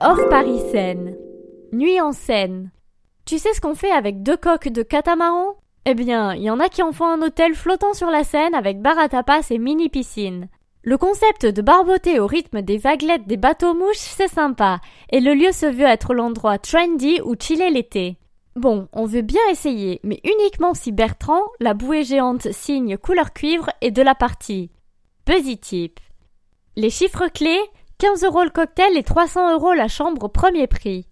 Off Paris Seine. Nuit en Seine. Tu sais ce qu'on fait avec deux coques de catamaran? Eh bien, il y en a qui en font un hôtel flottant sur la Seine avec bar à tapas et mini piscine. Le concept de barboter au rythme des vaguelettes des bateaux mouches, c'est sympa, et le lieu se veut être l'endroit trendy où chiller l'été. Bon, on veut bien essayer, mais uniquement si Bertrand, la bouée géante signe couleur cuivre, est de la partie. Positif. Les chiffres clés 15 euros le cocktail et 300 euros la chambre au premier prix.